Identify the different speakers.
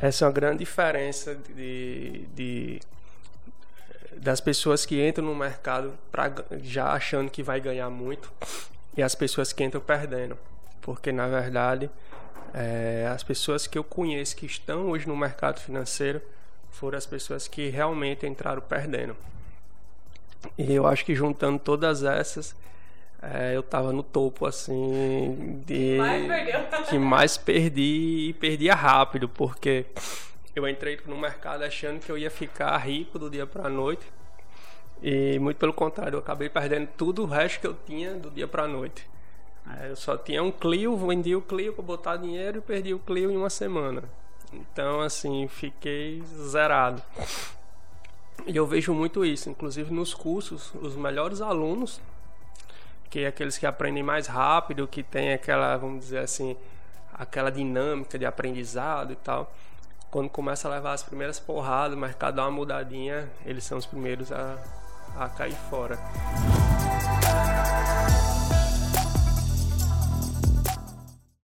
Speaker 1: Essa é uma grande diferença de, de das pessoas que entram no mercado pra, já achando que vai ganhar muito e as pessoas que entram perdendo. Porque, na verdade, é, as pessoas que eu conheço que estão hoje no mercado financeiro foram as pessoas que realmente entraram perdendo. E eu acho que juntando todas essas, é, eu tava no topo, assim, de
Speaker 2: mais
Speaker 1: que mais perdi e perdia rápido, porque eu entrei no mercado achando que eu ia ficar rico do dia para a noite. E muito pelo contrário, eu acabei perdendo tudo o resto que eu tinha do dia para a noite. Eu só tinha um Clio, vendi o Clio para botar dinheiro e perdi o Clio em uma semana. Então, assim, fiquei zerado. E eu vejo muito isso, inclusive nos cursos, os melhores alunos, que aqueles que aprendem mais rápido, que tem aquela, vamos dizer assim, aquela dinâmica de aprendizado e tal. Quando começa a levar as primeiras porradas, o mercado dá uma mudadinha, eles são os primeiros a, a cair fora.